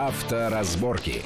Авторазборки.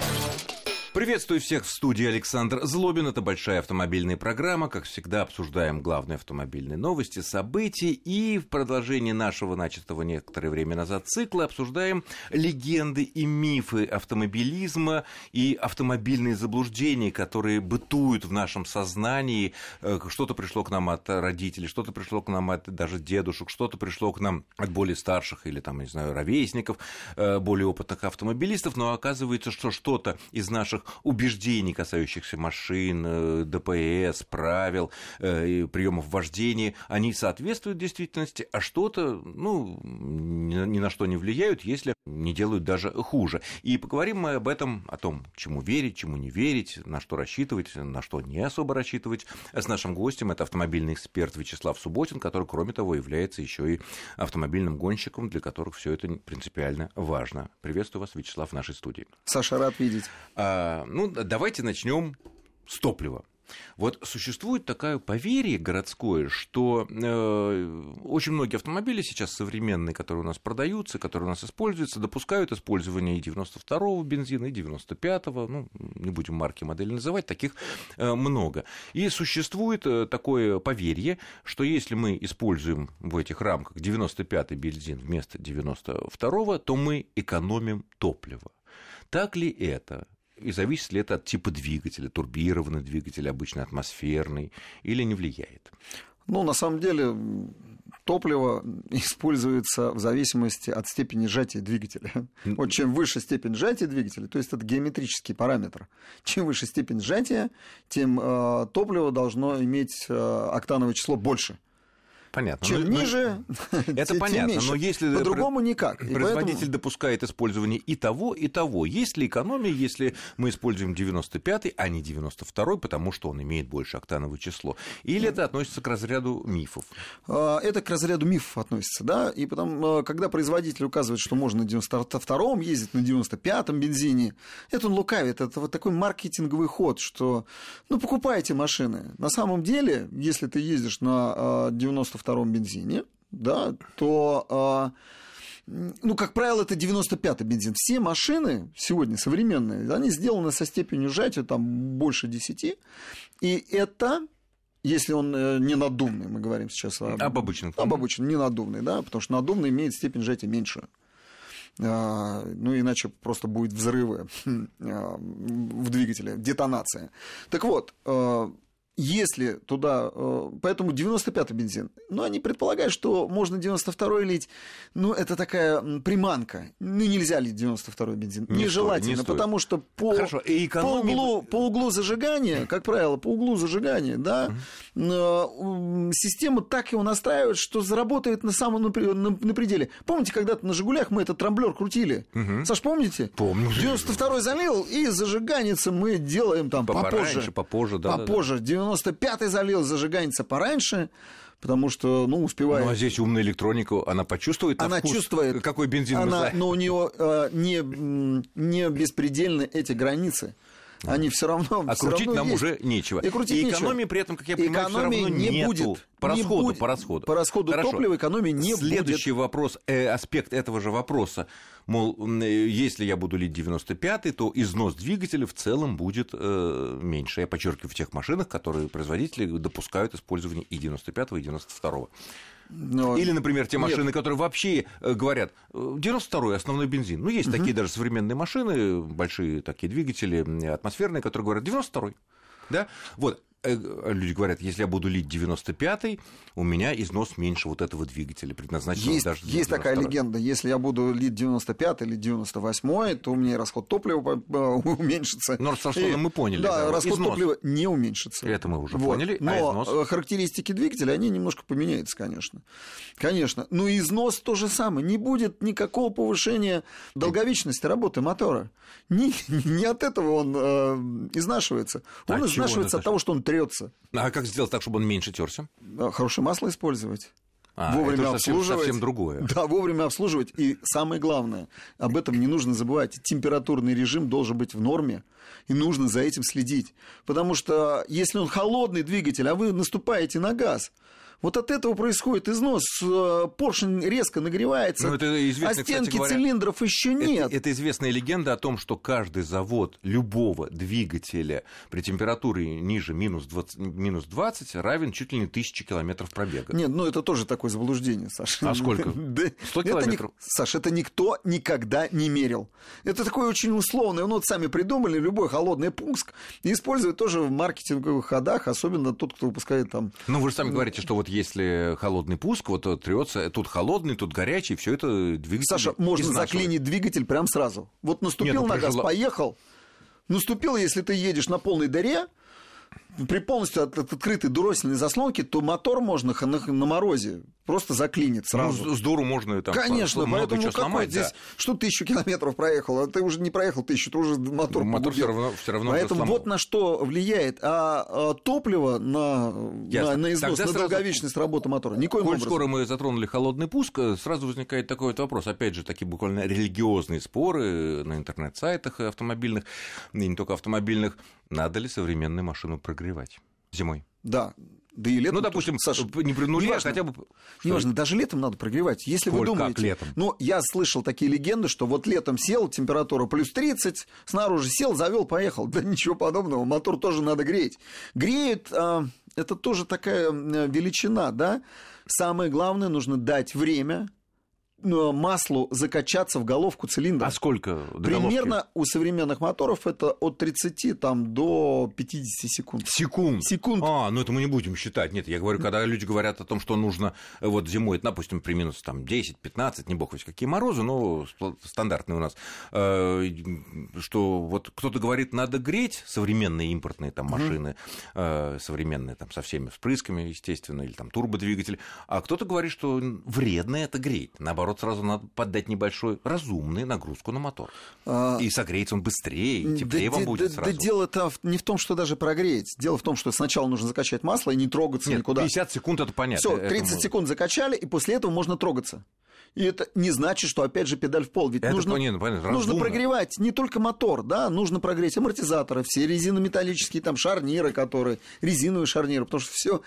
Приветствую всех в студии Александр Злобин. Это большая автомобильная программа. Как всегда, обсуждаем главные автомобильные новости, события. И в продолжении нашего начатого некоторое время назад цикла обсуждаем легенды и мифы автомобилизма и автомобильные заблуждения, которые бытуют в нашем сознании. Э, что-то пришло к нам от родителей, что-то пришло к нам от даже дедушек, что-то пришло к нам от более старших или, там, не знаю, ровесников, э, более опытных автомобилистов. Но оказывается, что что-то из наших убеждений, касающихся машин, э, ДПС, правил, э, приемов вождения, они соответствуют действительности, а что-то, ну, ни на что не влияют, если не делают даже хуже. И поговорим мы об этом, о том, чему верить, чему не верить, на что рассчитывать, на что не особо рассчитывать. С нашим гостем это автомобильный эксперт Вячеслав Субботин, который, кроме того, является еще и автомобильным гонщиком, для которых все это принципиально важно. Приветствую вас, Вячеслав, в нашей студии. Саша, рад видеть. А, ну, давайте начнем с топлива. Вот существует такое поверье городское, что э, очень многие автомобили сейчас современные, которые у нас продаются, которые у нас используются, допускают использование и 92-го бензина, и 95-го, ну, не будем марки модели называть, таких э, много. И существует э, такое поверье, что если мы используем в этих рамках 95-й бензин вместо 92-го, то мы экономим топливо. Так ли это? И зависит ли это от типа двигателя, турбированный двигатель, обычно атмосферный, или не влияет? Ну, на самом деле, топливо используется в зависимости от степени сжатия двигателя. Вот чем выше степень сжатия двигателя, то есть это геометрический параметр, чем выше степень сжатия, тем э, топливо должно иметь э, октановое число больше. Понятно. Чем но, ниже, это понятно. меньше. Но если по-другому никак. И производитель поэтому... допускает использование и того, и того, есть ли экономия, если мы используем 95-й, а не 92-й, потому что он имеет больше октановое число? Или это относится к разряду мифов? А, это к разряду мифов относится, да. И потом, а, когда производитель указывает, что можно на 92-м ездить, на 95-м бензине, это он лукавит. Это вот такой маркетинговый ход, что ну покупайте машины. На самом деле, если ты ездишь на 92-м а, бензине, да, то ну, как правило, это 95-й бензин. Все машины сегодня современные, они сделаны со степенью сжатия там больше 10, и это если он э, не надувный, мы говорим сейчас об, об обычном. Об обычном, не надувный, да, потому что надувный имеет степень сжатия меньше. А, ну, иначе просто будет взрывы а, в двигателе, детонация. Так вот, а, если туда, э, поэтому 95-й бензин, ну, они предполагают, что можно 92-й лить, ну, это такая приманка, ну, нельзя лить 92-й бензин, не нежелательно, не потому что по, Хорошо, и экономия... по, углу, по углу зажигания, как правило, по углу зажигания, да, угу. система так его настраивает, что заработает на самом на, на, на пределе. Помните, когда-то на «Жигулях» мы этот трамблер крутили? Угу. Саш, помните? Помню. 92-й залил, и зажиганец мы делаем там попозже. Попозже, да. Попозже, да, да. 95-й залил, зажиганится пораньше, потому что, ну, успевает. Ну, а здесь умная электроника, она почувствует Она вкус, чувствует. Какой бензин она, Но у нее э, не, не беспредельны эти границы. Они все равно. А все крутить равно нам есть. уже нечего. И, крутить и нечего. экономии при этом, как я понимаю, экономии все равно не нету. будет. По расходу, не будет. по расходу. По расходу Хорошо. топлива экономии не Следующий будет. вопрос, э, аспект этого же вопроса. Мол, э, если я буду лить 95-й, то износ двигателя в целом будет э, меньше. Я подчеркиваю, в тех машинах, которые производители допускают использование и 95-го, и 92-го. Но... Или, например, те машины, Нет. которые вообще э, говорят, 92-й основной бензин. Ну, есть угу. такие даже современные машины, большие такие двигатели атмосферные, которые говорят 92-й. Да? Вот. Э, люди говорят, если я буду лить 95-й, у меня износ меньше вот этого двигателя, предназначенного есть, даже для Есть такая легенда, если я буду лить 95-й или 98-й, то у меня расход топлива уменьшится. Но с расходом мы поняли. Да, да расход износ. топлива не уменьшится. Это мы уже вот. поняли. Но а износ? Э, характеристики двигателя, они немножко поменяются, конечно. Конечно. Но износ то же самое. Не будет никакого повышения долговечности работы мотора. Не, не от этого он э, изнашивается. Он а изнашивается от того, что он трется. А как сделать так, чтобы он меньше терся? Хорошее масло использовать. А, вовремя это обслуживать. Совсем, совсем другое. Да, вовремя обслуживать. И самое главное, об этом не нужно забывать. Температурный режим должен быть в норме. И нужно за этим следить. Потому что если он холодный двигатель, а вы наступаете на газ, Вот от этого происходит износ, э, поршень резко нагревается, Ну, это а стенки говоря, цилиндров еще нет. Это, это известная легенда о том, что каждый завод любого двигателя при температуре ниже минус 20, минус 20 равен чуть ли не тысяче километров пробега. Нет, ну это тоже такое заблуждение, Саша. А сколько? Да, 100 это километров? ни- Саш, это никто никогда не мерил. Это такое очень условное. Ну, вот сами придумали любой холодный пуск и используют тоже в маркетинговых ходах, особенно тот, кто выпускает там... Ну, вы же сами говорите, что вот если холодный пуск, вот трется, тут холодный, тут горячий, все это двигатель. Саша, можно заклинить двигатель прям сразу. Вот наступил Нет, ну, на при газ, поехал. Наступил, если ты едешь на полной дыре, при полностью от- от- открытой дуроссельной заслонке, то мотор можно на, на морозе просто заклинить сразу. Ну, с- дуру можно там Конечно, много поэтому чего сломать, здесь, да. что тысячу километров проехал, а ты уже не проехал тысячу, ты уже мотор Мотор погубил. все равно, все равно Поэтому вот на что влияет. А, а топливо на, Ясно. на, на износ, Тогда на сразу- долговечность работы мотора. Никоим Коль образом. скоро мы затронули холодный пуск, э, сразу возникает такой вот вопрос. Опять же, такие буквально религиозные споры на интернет-сайтах автомобильных, и не только автомобильных. Надо ли современную машину прогревать зимой? Да. Да и летом Ну, допустим, тоже. Саша, не при нуле, неважно. хотя бы... Неважно, даже летом надо прогревать. Если вы Коль, как думаете... летом? Ну, я слышал такие легенды, что вот летом сел, температура плюс 30, снаружи сел, завел, поехал. Да ничего подобного, мотор тоже надо греть. Греют, а, это тоже такая величина, да? Самое главное, нужно дать время маслу закачаться в головку цилиндра. А сколько до головки? Примерно у современных моторов это от 30 там, до 50 секунд. Секунд. Секунд. А, ну это мы не будем считать. Нет, я говорю, когда люди говорят о том, что нужно э, вот зимой, допустим, при минус там, 10-15, не бог весь какие морозы, но стандартные у нас, э, что вот кто-то говорит, надо греть современные импортные там машины, э, современные там со всеми впрысками, естественно, или там турбодвигатель, а кто-то говорит, что вредно это греть. Наоборот, сразу надо поддать небольшой разумную нагрузку на мотор. А, И согреется он быстрее, и теплее да, вам да, будет да, сразу. Да дело-то не в том, что даже прогреть. Дело в том, что сначала нужно закачать масло и не трогаться Нет, никуда. 50 секунд это понятно. Все, это 30 мы- секунд закачали, и после этого можно трогаться. И это не значит, что опять же педаль в пол. Ведь Это нужно, понятно, понятно, нужно прогревать не только мотор, да, нужно прогреть амортизаторы, все резинометаллические там шарниры, которые, резиновые шарниры, потому что все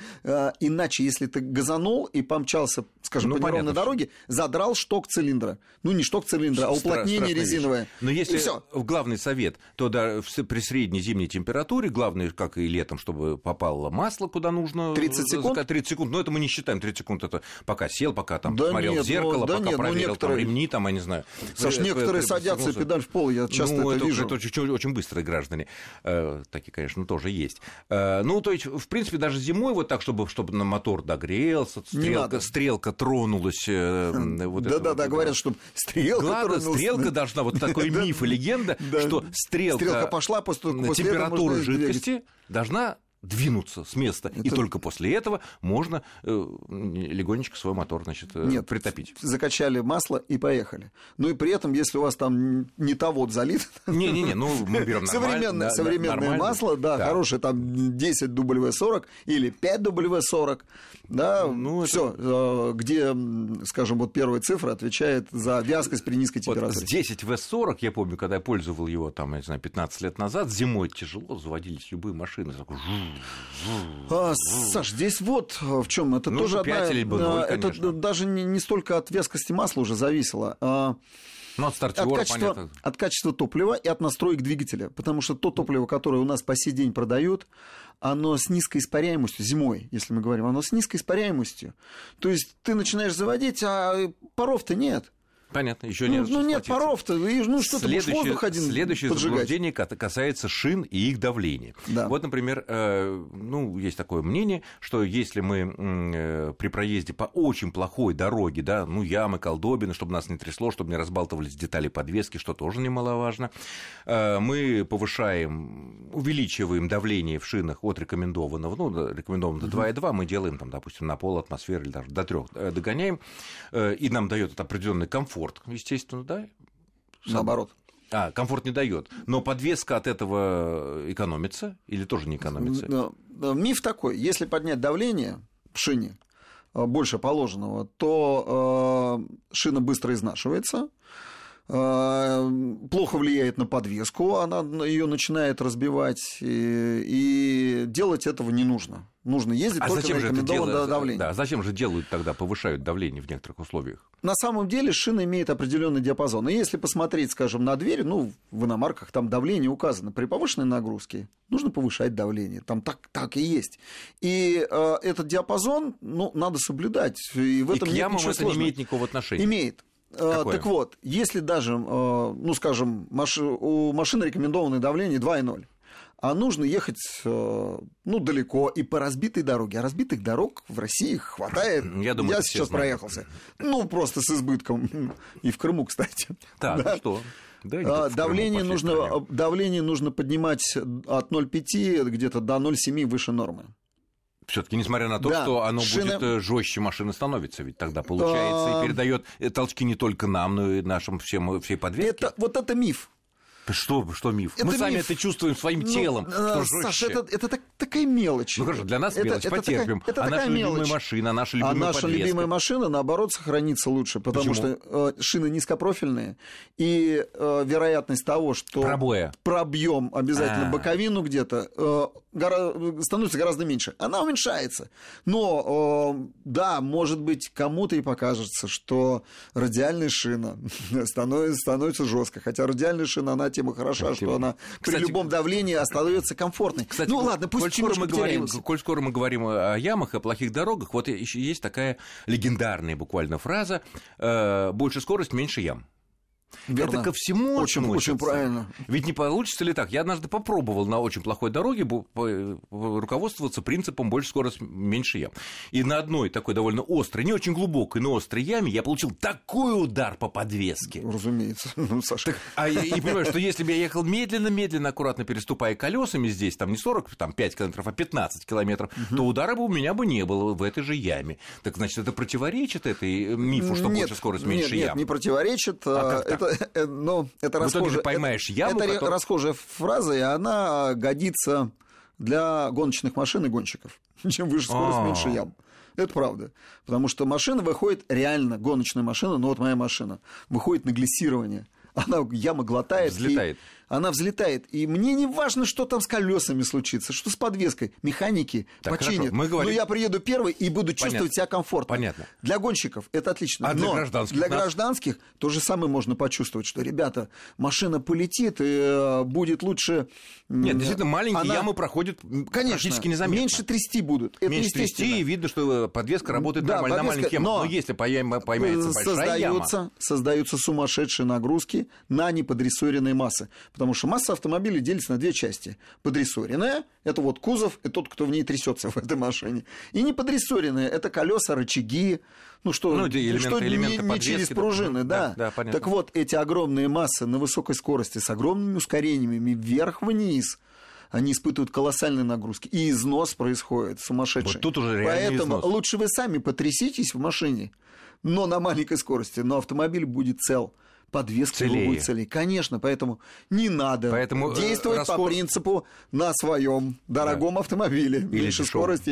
иначе, если ты газанул и помчался, скажем, Ну, по неровной дороге, задрал шток цилиндра. Ну, не шток цилиндра, а уплотнение страшная вещь. резиновое. Но И если в главный совет, то да, при средней зимней температуре, главное, как и летом, чтобы попало масло куда нужно. 30 секунд? зака- 30 секунд, но это мы не считаем. 30 секунд это пока сел, пока там Да посмотрел нет, в зеркало, ну, да пока нет, ну, проверил некоторые- там ремни, там, я не знаю. Саш, При- некоторые при- садятся пригнулся. педаль в пол, я часто ну, это вижу. Это очень, очень быстрые граждане. Э, такие, конечно, тоже есть. Э, ну, то есть, в принципе, даже зимой вот так, чтобы, чтобы на мотор догрелся, стрелка, стрелка тронулась. э, вот это Да-да-да, вот, говорят, что стрелка... Главное, тронулась. стрелка должна, вот такой Да. миф и легенда, Да. что стрелка, Стрелка пошла, после, двигать. жидкости должна двинуться с места. И Это- только после этого можно э, легонечко свой мотор значит, э, Нет, притопить. закачали масло и поехали. Ну и при этом, если у вас там не тавод залит, Не-не-не, ну мы берем современное, да, современное нормально. масло, да, Да. хорошее, там 10 W40 или 5 W40, да, Ну, это- все, где, м, скажем, вот первая цифра отвечает за вязкость при низкой Вот температуре. с 10 В40, я помню, когда я пользовал его, там, я не знаю, 15 лет назад, зимой тяжело заводились любые машины. Такой жу- А, Саш, здесь вот в чем это Ну, тоже одна, бы ноль, а, это конечно. даже не, не столько от вязкости масла уже зависело, а Ну, от от стартера, качества, понятно. от качества топлива и от настроек двигателя. Потому что то топливо, которое у нас по сей день продают, оно с низкой испаряемостью, зимой, если мы говорим, оно с низкой испаряемостью. То есть ты начинаешь заводить, а паров-то нет. Понятно, еще Ну, не ну, нет паров-то, и, ну что ты будешь Следующее, воздух один следующее поджигать. заблуждение ка- касается шин и их давления. Да. Вот, например, э, ну, есть такое мнение, что если мы э, при проезде по очень плохой дороге, да, ну, ямы, колдобины, чтобы нас не трясло, чтобы не разбалтывались детали подвески, что тоже немаловажно, э, мы повышаем, увеличиваем давление в шинах от рекомендованного, ну, до- рекомендованного до 2,2, мы делаем, там, допустим, на пол атмосферы или даже до 3 догоняем, э, и нам дает определенный комфорт, естественно, да, Наоборот. а, комфорт не дает. Но подвеска от этого экономится или тоже не экономится? Но, но Миф такой, если поднять давление в шине э, больше положенного, то э, шина быстро изнашивается, плохо влияет на подвеску, она ее начинает разбивать, и, и делать этого не нужно. Нужно ездить а только зачем на рекомендованное давление. Да, зачем же делают тогда, повышают давление в некоторых условиях? На самом деле шина имеет определенный диапазон. И если посмотреть, скажем, на дверь, ну, в иномарках там давление указано. При повышенной нагрузке нужно повышать давление. Там так, так и есть. И э, этот диапазон, ну, надо соблюдать. И в этом и к ямам это сложного. не имеет никакого отношения? Имеет. Э, Какое? Так вот, если даже, э, ну, скажем, у машины рекомендованное давление 2,0, а нужно ехать, э, ну, далеко и по разбитой дороге. А разбитых дорог в России хватает. Я думаю, Я сейчас проехался. Ну, просто с избытком. И в Крыму, кстати. Так, да. что? Да, а, давление, нужно, давление нужно поднимать от 0,5 где-то до 0,7 выше нормы. Все-таки, несмотря на то, да, что оно шина... будет э, жестче машины становится, ведь тогда получается а... и передает э, толчки не только нам, но и нашим всем всей подвеске. Это, вот это миф. Что, что миф? Это Мы миф. сами это чувствуем своим ну, телом. Что Саша, это, это так, такая мелочь. Ну хорошо, для нас это, мелочь, это потерпим. Такая, это а наша мелочь. любимая машина, наша любимая А наша подвеска. любимая машина, наоборот, сохранится лучше, потому Почему? что э, шины низкопрофильные, и э, вероятность того, что Пробоя. пробьем обязательно А-а-а. боковину где-то, э, гора... становится гораздо меньше. Она уменьшается. Но, э, да, может быть, кому-то и покажется, что радиальная шина становится, становится жестко. Хотя радиальная шина, она тема хороша, что она Кстати, при любом давлении остается комфортной. Кстати, ну ладно, пусть коль скоро, мы говорим, коль скоро мы говорим о ямах, о плохих дорогах, вот еще есть такая легендарная буквально фраза э, «больше скорость, меньше ям». Верно. Это ко всему очень, относится. очень правильно. Ведь не получится ли так? Я однажды попробовал на очень плохой дороге руководствоваться принципом больше скорость, меньше ям. И на одной такой довольно острой, не очень глубокой, но острой яме я получил такой удар по подвеске. Разумеется, ну, Саша. Так, а я, и понимаю, что если бы я ехал медленно-медленно, аккуратно переступая колесами здесь, там не 40, там 5 километров, а 15 километров, угу. то удара бы у меня бы не было в этой же яме. Так значит, это противоречит этой мифу, что нет, больше скорость, меньше нет, ям? Нет, не противоречит. А как это, э, ну, это расхожая, поймаешь яму, это который... расхожая фраза, и она годится для гоночных машин и гонщиков. Чем выше скорость, А-а-а. меньше ям. Это правда. Потому что машина выходит реально, гоночная машина, ну вот моя машина, выходит на глиссирование. Она яма глотает. Взлетает. И она взлетает. И мне не важно, что там с колесами случится, что с подвеской. Механики так, починят. Мы говорим... Но я приеду первый и буду чувствовать Понятно. себя комфортно. Понятно. Для гонщиков это отлично. А для Но гражданских? Для нас... гражданских то же самое можно почувствовать, что, ребята, машина полетит и э, будет лучше... Нет, действительно, маленькие Она... ямы проходят Конечно, практически незаметно. меньше трясти будут. Это меньше трясти, и видно, что подвеска работает да, нормально подвеска... на маленькие ямы. Но, Но если поймается большая создаются, яма... Создаются сумасшедшие нагрузки на неподрессоренные массы. Потому что масса автомобиля делится на две части. Подрессоренная – это вот кузов и тот, кто в ней трясется в этой машине. И не подрессоренная – это колеса, рычаги, ну что, ну, элементы, что элементы не, не через пружины, да. да. да так вот, эти огромные массы на высокой скорости с огромными ускорениями вверх-вниз – они испытывают колоссальные нагрузки. И износ происходит сумасшедший. Вот тут уже Поэтому износ. лучше вы сами потряситесь в машине, но на маленькой скорости, но автомобиль будет цел подвеска целее. будет целее. Конечно, поэтому не надо поэтому, э, действовать расход... по принципу на своем дорогом да. автомобиле. Или меньше скорости,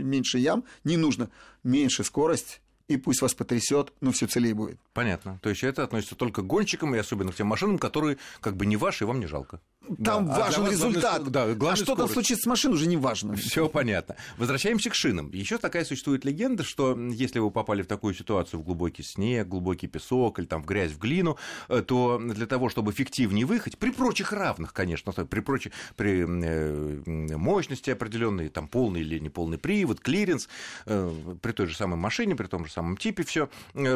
меньше ям не нужно. Меньше скорость и пусть вас потрясет, но все целее будет. Понятно. То есть это относится только к гонщикам и особенно к тем машинам, которые как бы не ваши, и вам не жалко. Там да. важен а результат. Да, главный а что там случится с машиной, уже не важно. Все понятно. Возвращаемся к шинам. Еще такая существует легенда, что если вы попали в такую ситуацию в глубокий снег, глубокий песок или там в грязь, в глину, э, то для того, чтобы эффективнее выехать, при прочих равных, конечно, при прочих, при э, мощности определенной, там полный или неполный привод, клиренс, э, при той же самой машине, при том же самом типе все,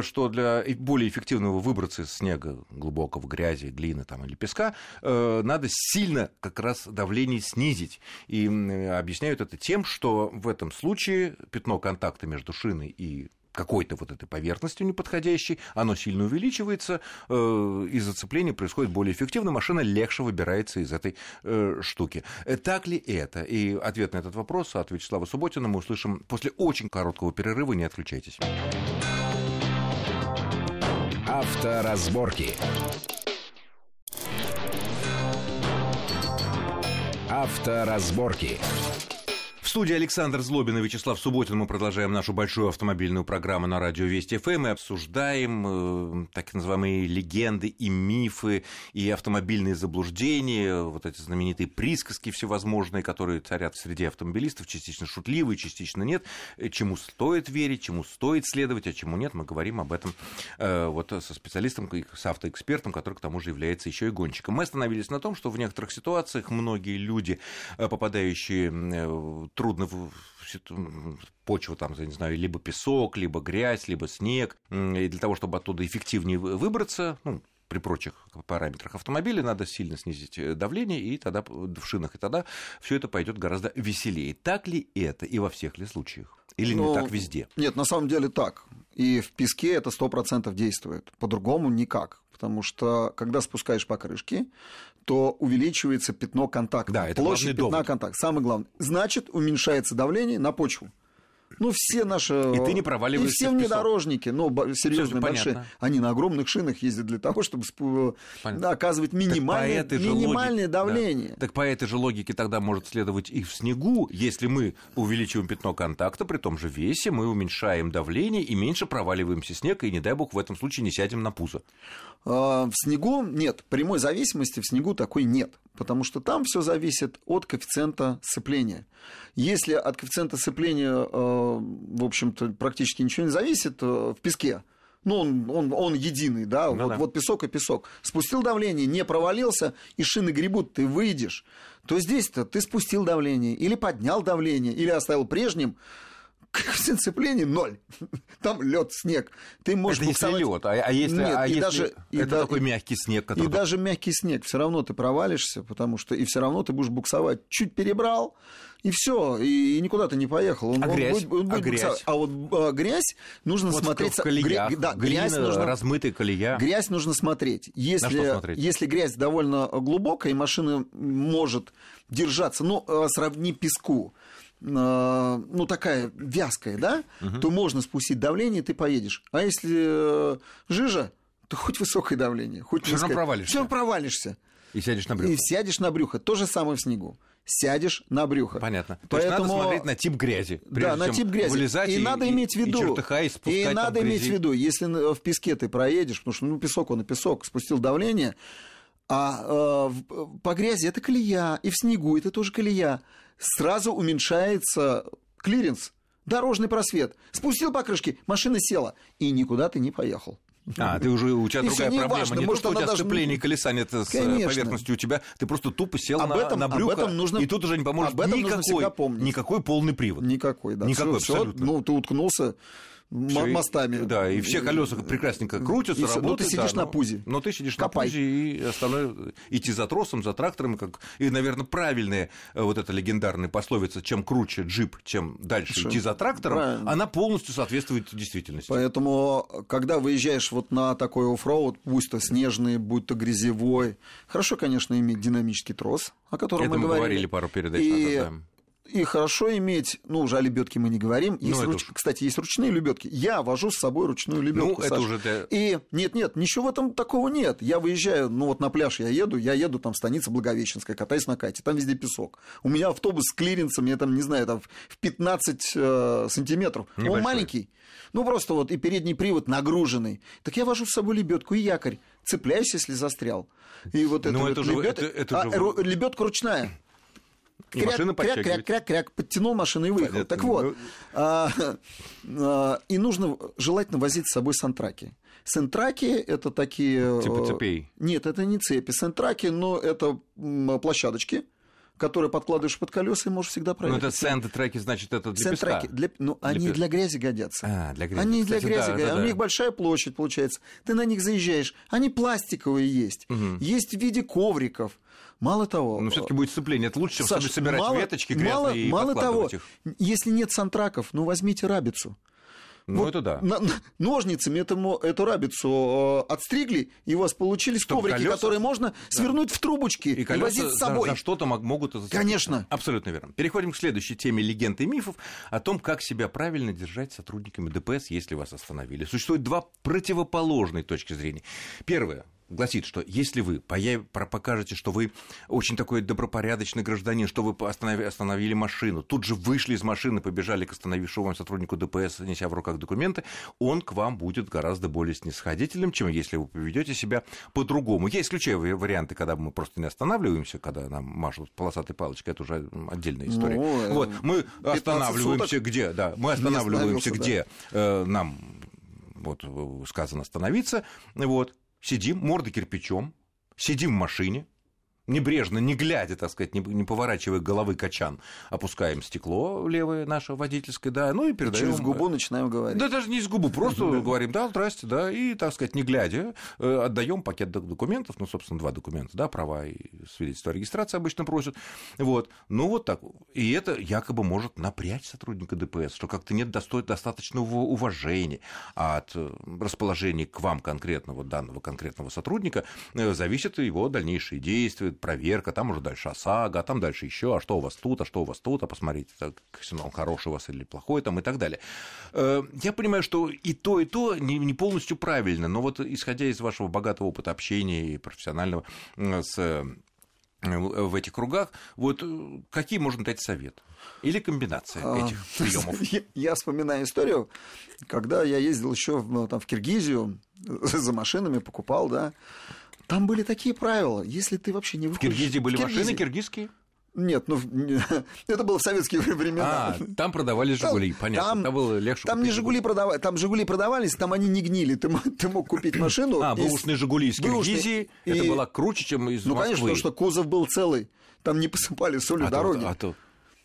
что для более эффективного выбраться из снега, глубокого грязи, глины там, или песка, надо сильно как раз давление снизить. И объясняют это тем, что в этом случае пятно контакта между шиной и какой-то вот этой поверхностью неподходящей, оно сильно увеличивается, э, и зацепление происходит более эффективно, машина легче выбирается из этой э, штуки. Э, так ли это? И ответ на этот вопрос от Вячеслава Субботина мы услышим после очень короткого перерыва, не отключайтесь. Авторазборки. Авторазборки. Студии Александр Злобин и Вячеслав Субботин мы продолжаем нашу большую автомобильную программу на радио Вести ФМ и обсуждаем э, так называемые легенды и мифы, и автомобильные заблуждения, вот эти знаменитые присказки всевозможные, которые царят среди автомобилистов, частично шутливые, частично нет, э, чему стоит верить, чему стоит следовать, а чему нет, мы говорим об этом э, вот со специалистом, с автоэкспертом, который к тому же является еще и гонщиком. Мы остановились на том, что в некоторых ситуациях многие люди, э, попадающие э, трудно в почву, там, я не знаю, либо песок, либо грязь, либо снег. И для того, чтобы оттуда эффективнее выбраться, ну, при прочих параметрах автомобиля надо сильно снизить э, давление и тогда в шинах, и тогда все это пойдет гораздо веселее. Так ли это и во всех ли случаях? Или Но... не ну, так везде? Нет, на самом деле так. И в песке это 100% действует. По-другому никак. Потому что, когда спускаешь покрышки, то увеличивается пятно контакта. Да, это Площадь пятна контакта. Самое главное. Значит, уменьшается давление на почву. Ну, все наши... И ты не проваливаешься И все внедорожники, ну, серьезные, большие, понятно. они на огромных шинах ездят для того, чтобы да, оказывать минимальное, минимальное логике, давление. Да. Так по этой же логике тогда может следовать и в снегу. Если мы увеличиваем пятно контакта, при том же весе, мы уменьшаем давление и меньше проваливаемся снег, и, не дай бог, в этом случае не сядем на пузо. А, в снегу нет. Прямой зависимости в снегу такой нет потому что там все зависит от коэффициента сцепления. Если от коэффициента сцепления, э, в общем-то, практически ничего не зависит э, в песке, ну, он, он, он единый, да, ну, вот, да, вот песок и песок. Спустил давление, не провалился, и шины гребут, ты выйдешь. То здесь-то ты спустил давление, или поднял давление, или оставил прежним, сцепления ноль. Там лед, снег. Ты можешь это буксовать... если лед, а, а если, Нет, а и если даже, это и такой да, мягкий снег, который... И даже мягкий снег, все равно ты провалишься, потому что и все равно ты будешь буксовать. Чуть перебрал, и все, и, и никуда ты не поехал. Он, а он грязь? Будет, он будет а грязь? А вот а, грязь нужно вот смотреть... В колеях, да, глина, грязь нужно... размытая колея. Грязь нужно смотреть. Если, смотреть? если грязь довольно глубокая, и машина может держаться, ну, а, сравни песку, а, ну, такая вязкая, да, угу. то можно спустить давление, и ты поедешь. А если э, жижа, то хоть высокое давление, хоть Все равно провалишься. Все равно провалишься. И сядешь на брюхо. И сядешь на брюхо. То же самое в снегу. Сядешь на брюхо. Понятно. То Поэтому... есть надо смотреть на тип грязи. Да, на тип грязи. Вылезать и, и надо иметь в виду. И, и надо иметь в виду, если в песке ты проедешь, потому что ну, песок, он и песок, спустил давление, а э, по грязи это колея, и в снегу это тоже колея сразу уменьшается клиренс, дорожный просвет. Спустил покрышки, машина села, и никуда ты не поехал. А, ты уже, у тебя и другая проблема. Важно. Не Может, то, что у тебя даже... сцепление колеса нет с э, Конечно. поверхностью у тебя, ты просто тупо сел об этом, на, на брюхо, об этом нужно... и тут уже не поможет об этом никакой, никакой полный привод. Никакой, да. Никакой, все, абсолютно. Все, ну, ты уткнулся, мостами. Да, и все колеса прекрасненько крутятся, и работают. Но ты сидишь да, на пузе. Но ты сидишь Копай. на пузе и остальное идти за тросом, за трактором, как и, наверное, правильная э, вот эта легендарная пословица, чем круче джип, чем дальше Хорошо. идти за трактором, Правильно. она полностью соответствует действительности. Поэтому, когда выезжаешь вот на такой оффроуд, будь то снежный, будь то грязевой, хорошо, конечно, иметь динамический трос, о котором Это мы, мы говорили. говорили пару передач и... назад, да и хорошо иметь, ну, уже о лебедке мы не говорим. Ну, есть ну, руч... уж... Кстати, есть ручные лебедки. Я вожу с собой ручную лебедку. Ну, это уже для... И нет, нет, ничего в этом такого нет. Я выезжаю, ну вот на пляж я еду, я еду там станица Благовещенская, катаюсь на кате, там везде песок. У меня автобус с клиренсом, я там, не знаю, там в 15 э, сантиметров. Небольшой. Он маленький. Ну, просто вот и передний привод нагруженный. Так я вожу с собой лебедку и якорь. Цепляюсь, если застрял. И вот ну, это, это, лебед... это, это а, же... лебедка ручная. Кряк, машина кряк, кряк, кряк, кряк, подтянул машину и выехал. Понятно. Так вот, ну... а, а, и нужно желательно возить с собой сантраки. Сентраки это такие... Типа цепей? Нет, это не цепи. Сентраки, но это площадочки, которые подкладываешь под колеса и можешь всегда проехать. Ну, это сенд-треки, значит, это для песка. Для, ну, для они пес... для грязи годятся. А, для грязи. Они Кстати, для грязи да, годятся. Да, У них большая площадь, получается. Ты на них заезжаешь. Они пластиковые есть. Угу. Есть в виде ковриков. Мало того... Но все таки будет сцепление. Это лучше, чем Саш, собирать мало, веточки грязные мало, и Мало того, их. если нет сантраков, ну возьмите рабицу. Ну, вот это да. На, на, ножницами этому, эту рабицу э, отстригли, и у вас получились Чтобы коврики, колеса, которые можно да. свернуть в трубочки и, и возить с собой. За, за что-то могут зацепить. Конечно. Абсолютно верно. Переходим к следующей теме легенд и мифов о том, как себя правильно держать сотрудниками ДПС, если вас остановили. Существует два противоположные точки зрения. Первое гласит, что если вы покажете, что вы очень такой добропорядочный гражданин, что вы остановили, остановили машину, тут же вышли из машины, побежали к остановившему вам сотруднику ДПС, неся в руках документы, он к вам будет гораздо более снисходительным, чем если вы поведете себя по-другому. Я исключаю варианты, когда мы просто не останавливаемся, когда нам машут полосатой палочкой, это уже отдельная история. Ну, вот, мы останавливаемся суток где, да, мы останавливаемся где да. э, нам вот сказано остановиться, вот, сидим, морда кирпичом, сидим в машине, небрежно, не глядя, так сказать, не, не поворачивая головы качан, опускаем стекло левое наше водительское, да, ну и передаем. Через губу начинаем говорить. Да, даже не с губу, просто говорим, да, здрасте, да, и, так сказать, не глядя, э, отдаем пакет документов, ну, собственно, два документа, да, права и свидетельство о регистрации обычно просят, вот, ну, вот так. И это якобы может напрячь сотрудника ДПС, что как-то нет достаточного уважения, от э, расположения к вам конкретного, данного конкретного сотрудника э, зависят его дальнейшие действия, проверка, там уже дальше ОСАГО, а там дальше еще, а что у вас тут, а что у вас тут, а посмотрите, так, он хороший у вас или плохой там и так далее. Э, я понимаю, что и то, и то не полностью правильно, но вот исходя из вашего богатого опыта общения и профессионального с э, в этих кругах, вот э, какие можно дать совет? Или комбинация а, этих приемов? Я, я вспоминаю историю, когда я ездил еще ну, там, в Киргизию за машинами, покупал, да, там были такие правила. Если ты вообще не выходишь... В Киргизии были в Киргизии... машины киргизские? Нет, ну это было в советские времена. А, там продавали Жигули, там, понятно. Там, там было легче. Там не Жигули продавали, там Жигули продавались, там они не гнили. Ты, ты мог купить машину. А, бэушные Жигули из Киргизии. И... Это было круче, чем из ну, Москвы. Ну, конечно, потому что кузов был целый. Там не посыпали солью а дороги. То, а то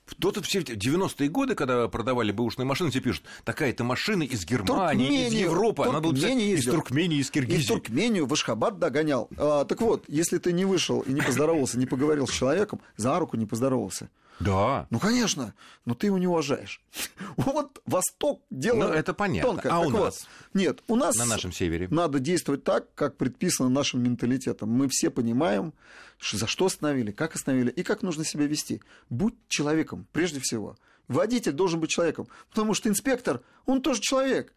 кто-то все 90-е годы, когда продавали бэушные машины, тебе пишут, такая-то машина из Германии, из Европы, она тут из Туркмении, из Киргизии. Из Туркмению в Ашхабад догонял. А, так вот, если ты не вышел и не поздоровался, не поговорил с человеком, за руку не поздоровался, да. Ну, конечно, но ты его не уважаешь. Вот Восток дело ну, это понятно. тонкое. А так у вот, нас? Нет, у нас на нашем севере надо действовать так, как предписано нашим менталитетом. Мы все понимаем, за что остановили, как остановили и как нужно себя вести. Будь человеком, прежде всего. Водитель должен быть человеком, потому что инспектор, он тоже человек.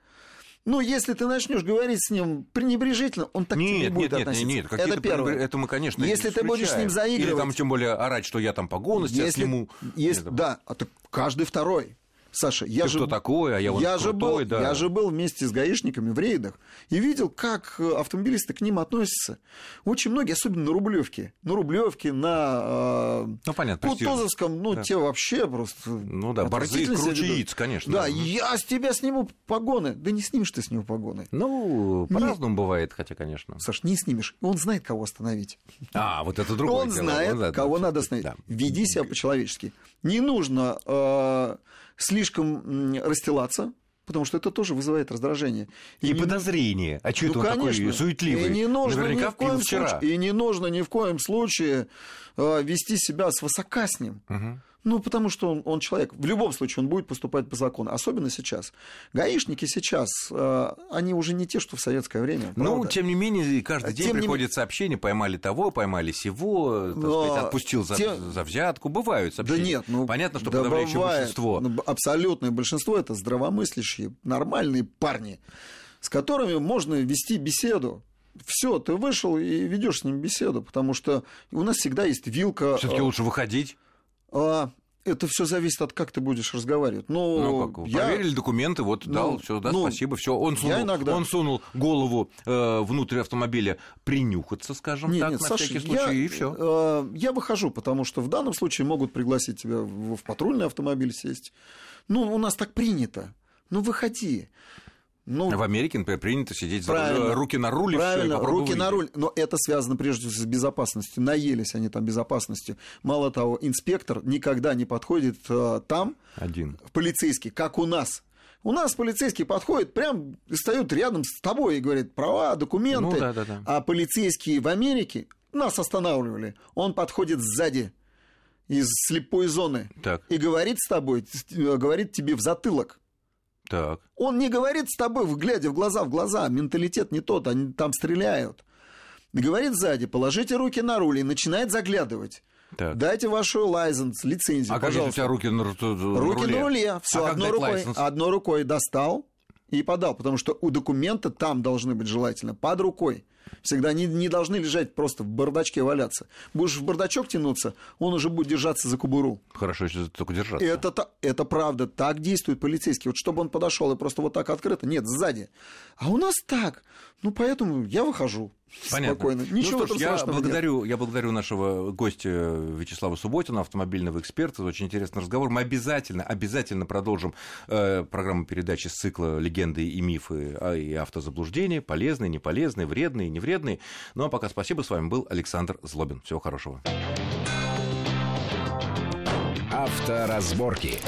Ну, если ты начнешь говорить с ним пренебрежительно, он так нет, тебе не будет нет, относиться. Нет, нет, это первое. Это мы, конечно, Если ты будешь с ним заигрывать... Или там, тем более, орать, что я там по голости если, сниму. Если, да, а так каждый второй. Саша, я Ты же... что такое, а я вот я крутой, же был, да. Я же был вместе с гаишниками в рейдах и видел, как э, автомобилисты к ним относятся. Очень многие, особенно на Рублевке. На Рублевке, на э, ну, понятно, Кутузовском, ну, да. те вообще просто... Ну да, борзые круче конечно. Да, я с тебя сниму погоны. Да не снимешь ты с него погоны. Ну, по-разному бывает, хотя, конечно. Саш, не снимешь. Он знает, кого остановить. А, вот это другое Он дело. знает, ну, да, кого да, надо остановить. Да. Веди себя по-человечески. Не нужно... Слишком расстилаться, потому что это тоже вызывает раздражение. И, и подозрение. А что ну, это он конечно. такой суетливый? И не нужно Наверняка ни в коем. Случае, и не нужно ни в коем случае э, вести себя с высокаснем. Угу. Ну, потому что он, он человек. В любом случае он будет поступать по закону. Особенно сейчас. Гаишники сейчас, э, они уже не те, что в советское время. Ну, правда? тем не менее, каждый день тем приходит не... сообщение, поймали того, поймали сего, Но... сказать, отпустил за, тем... за взятку. Бывают сообщения. Да нет, ну, Понятно, что да подавляющее бывает. большинство. Ну, абсолютное большинство это здравомыслящие, нормальные парни, с которыми можно вести беседу все, ты вышел и ведешь с ним беседу, потому что у нас всегда есть вилка. Все-таки э, лучше выходить. А, это все зависит от как ты будешь разговаривать. Ну, ну как, я... проверили документы, вот ну, дал, все, да, ну, спасибо, все. Он сунул, иногда... он сунул голову э, внутрь автомобиля принюхаться, скажем нет, так, нет, на Саша, всякий случай, я, и все. Э, я выхожу, потому что в данном случае могут пригласить тебя в, в патрульный автомобиль сесть. Ну, у нас так принято. Ну, выходи. Ну, в Америке, например, принято сидеть за руки на руле. Правильно, все, руки на руль. Но это связано прежде всего с безопасностью. Наелись они там безопасностью. Мало того, инспектор никогда не подходит э, там, Один. полицейский, как у нас. У нас полицейский подходит, прям встают рядом с тобой и говорит права, документы. Ну, да, да, да. А полицейские в Америке нас останавливали. Он подходит сзади из слепой зоны так. и говорит с тобой, говорит тебе в затылок. Так. Он не говорит с тобой, глядя в глаза в глаза, менталитет не тот, они там стреляют. Говорит сзади, положите руки на руль и начинает заглядывать. Так. Дайте вашу лайзенс, лицензию, а пожалуйста. Как у тебя руки на, руле? Руки на руле. Все, а одной, рукой, одной рукой достал, и подал, потому что у документа там должны быть желательно под рукой. Всегда не, не должны лежать просто в бардачке валяться. Будешь в бардачок тянуться, он уже будет держаться за кобуру. Хорошо, если только держаться. Это, это правда, так действует полицейский. Вот чтобы он подошел и просто вот так открыто, нет, сзади. А у нас так. Ну, поэтому я выхожу. Понятно. Спокойно. Ну Ничего ну, что ж, я благодарю, нет. я благодарю нашего гостя Вячеслава Субботина, автомобильного эксперта. Очень интересный разговор. Мы обязательно, обязательно продолжим э, программу передачи с цикла «Легенды и мифы» а, и автозаблуждения. Полезные, неполезные, вредные, невредные. Ну а пока спасибо. С вами был Александр Злобин. Всего хорошего. Авторазборки.